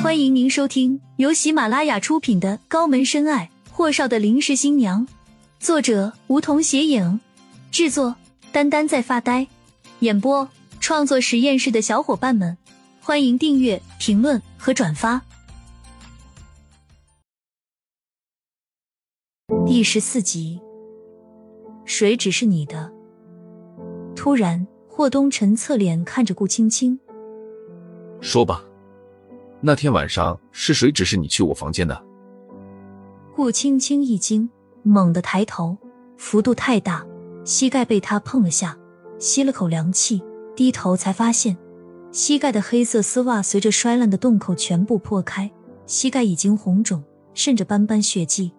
欢迎您收听由喜马拉雅出品的《高门深爱：霍少的临时新娘》，作者梧桐斜影，制作丹丹在发呆，演播创作实验室的小伙伴们，欢迎订阅、评论和转发。第十四集，水只是你的。突然，霍东辰侧脸看着顾青青，说吧。那天晚上是谁指示你去我房间的？顾青青一惊，猛地抬头，幅度太大，膝盖被他碰了下，吸了口凉气，低头才发现，膝盖的黑色丝袜随着摔烂的洞口全部破开，膝盖已经红肿，渗着斑斑血迹。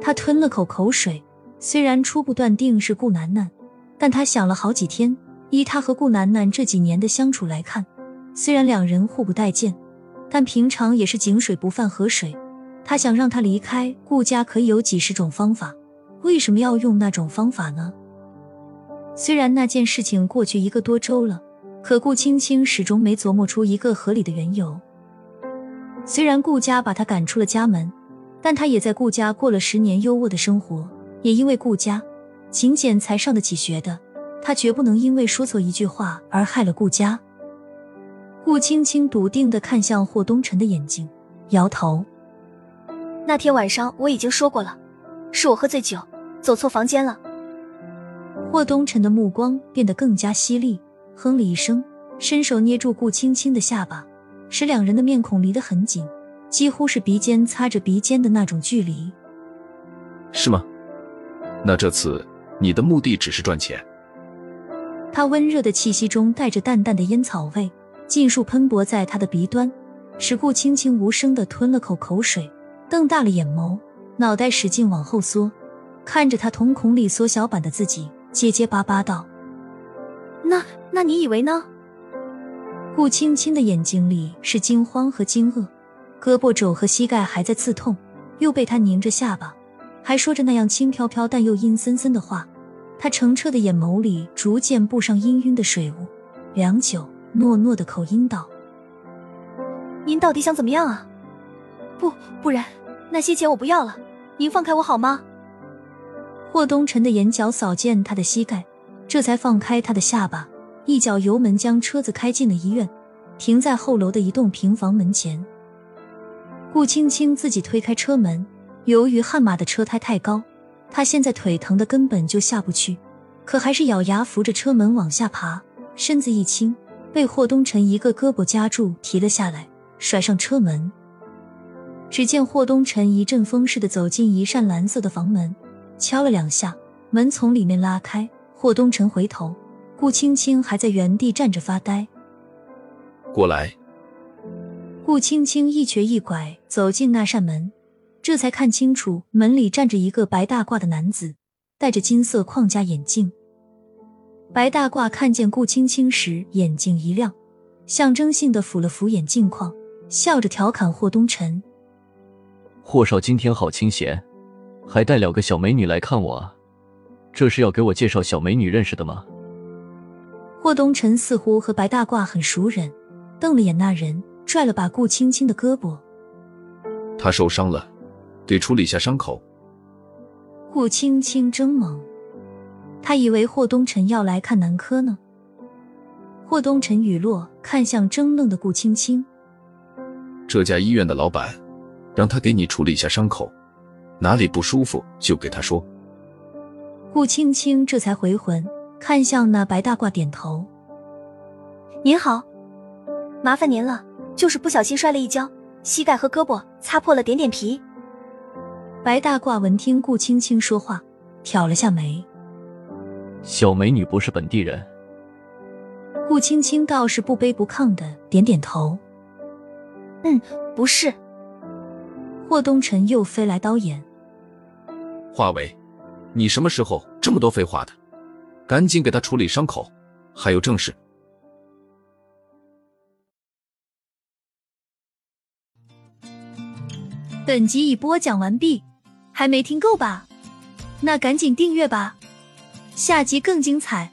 他吞了口口水，虽然初步断定是顾楠楠，但他想了好几天，依他和顾楠楠这几年的相处来看，虽然两人互不待见。但平常也是井水不犯河水，他想让他离开顾家可以有几十种方法，为什么要用那种方法呢？虽然那件事情过去一个多周了，可顾青青始终没琢磨出一个合理的缘由。虽然顾家把他赶出了家门，但他也在顾家过了十年优渥的生活，也因为顾家勤俭才上得起学的，他绝不能因为说错一句话而害了顾家。顾青青笃定的看向霍东辰的眼睛，摇头。那天晚上我已经说过了，是我喝醉酒，走错房间了。霍东辰的目光变得更加犀利，哼了一声，伸手捏住顾青青的下巴，使两人的面孔离得很紧，几乎是鼻尖擦着鼻尖的那种距离。是吗？那这次你的目的只是赚钱？他温热的气息中带着淡淡的烟草味。尽数喷薄在他的鼻端，使顾青青无声的吞了口口水，瞪大了眼眸，脑袋使劲往后缩，看着他瞳孔里缩小版的自己，结结巴巴道：“那那你以为呢？”顾青青的眼睛里是惊慌和惊愕，胳膊肘和膝盖还在刺痛，又被他拧着下巴，还说着那样轻飘飘但又阴森森的话，他澄澈的眼眸里逐渐布上氤氲的水雾，良久。糯糯的口音道：“您到底想怎么样啊？不，不然那些钱我不要了，您放开我好吗？”霍东辰的眼角扫见他的膝盖，这才放开他的下巴，一脚油门将车子开进了医院，停在后楼的一栋平房门前。顾青青自己推开车门，由于悍马的车胎太高，他现在腿疼的根本就下不去，可还是咬牙扶着车门往下爬，身子一轻。被霍东辰一个胳膊夹住，提了下来，甩上车门。只见霍东辰一阵风似的走进一扇蓝色的房门，敲了两下，门从里面拉开。霍东辰回头，顾青青还在原地站着发呆。过来。顾青青一瘸一拐走进那扇门，这才看清楚门里站着一个白大褂的男子，戴着金色框架眼镜。白大褂看见顾青青时，眼睛一亮，象征性的抚了抚眼镜框，笑着调侃霍东辰：“霍少今天好清闲，还带了个小美女来看我啊，这是要给我介绍小美女认识的吗？”霍东辰似乎和白大褂很熟人，瞪了眼那人，拽了把顾青青的胳膊：“他受伤了，得处理一下伤口。”顾青青怔懵。他以为霍东辰要来看南柯呢。霍东辰雨落，看向怔愣的顾青青：“这家医院的老板，让他给你处理一下伤口，哪里不舒服就给他说。”顾青青这才回魂，看向那白大褂，点头：“您好，麻烦您了，就是不小心摔了一跤，膝盖和胳膊擦破了点点皮。”白大褂闻听顾青青说话，挑了下眉。小美女不是本地人，顾青青倒是不卑不亢的点点头。嗯，不是。霍东辰又飞来刀眼。华为，你什么时候这么多废话的？赶紧给他处理伤口，还有正事。本集已播讲完毕，还没听够吧？那赶紧订阅吧。下集更精彩。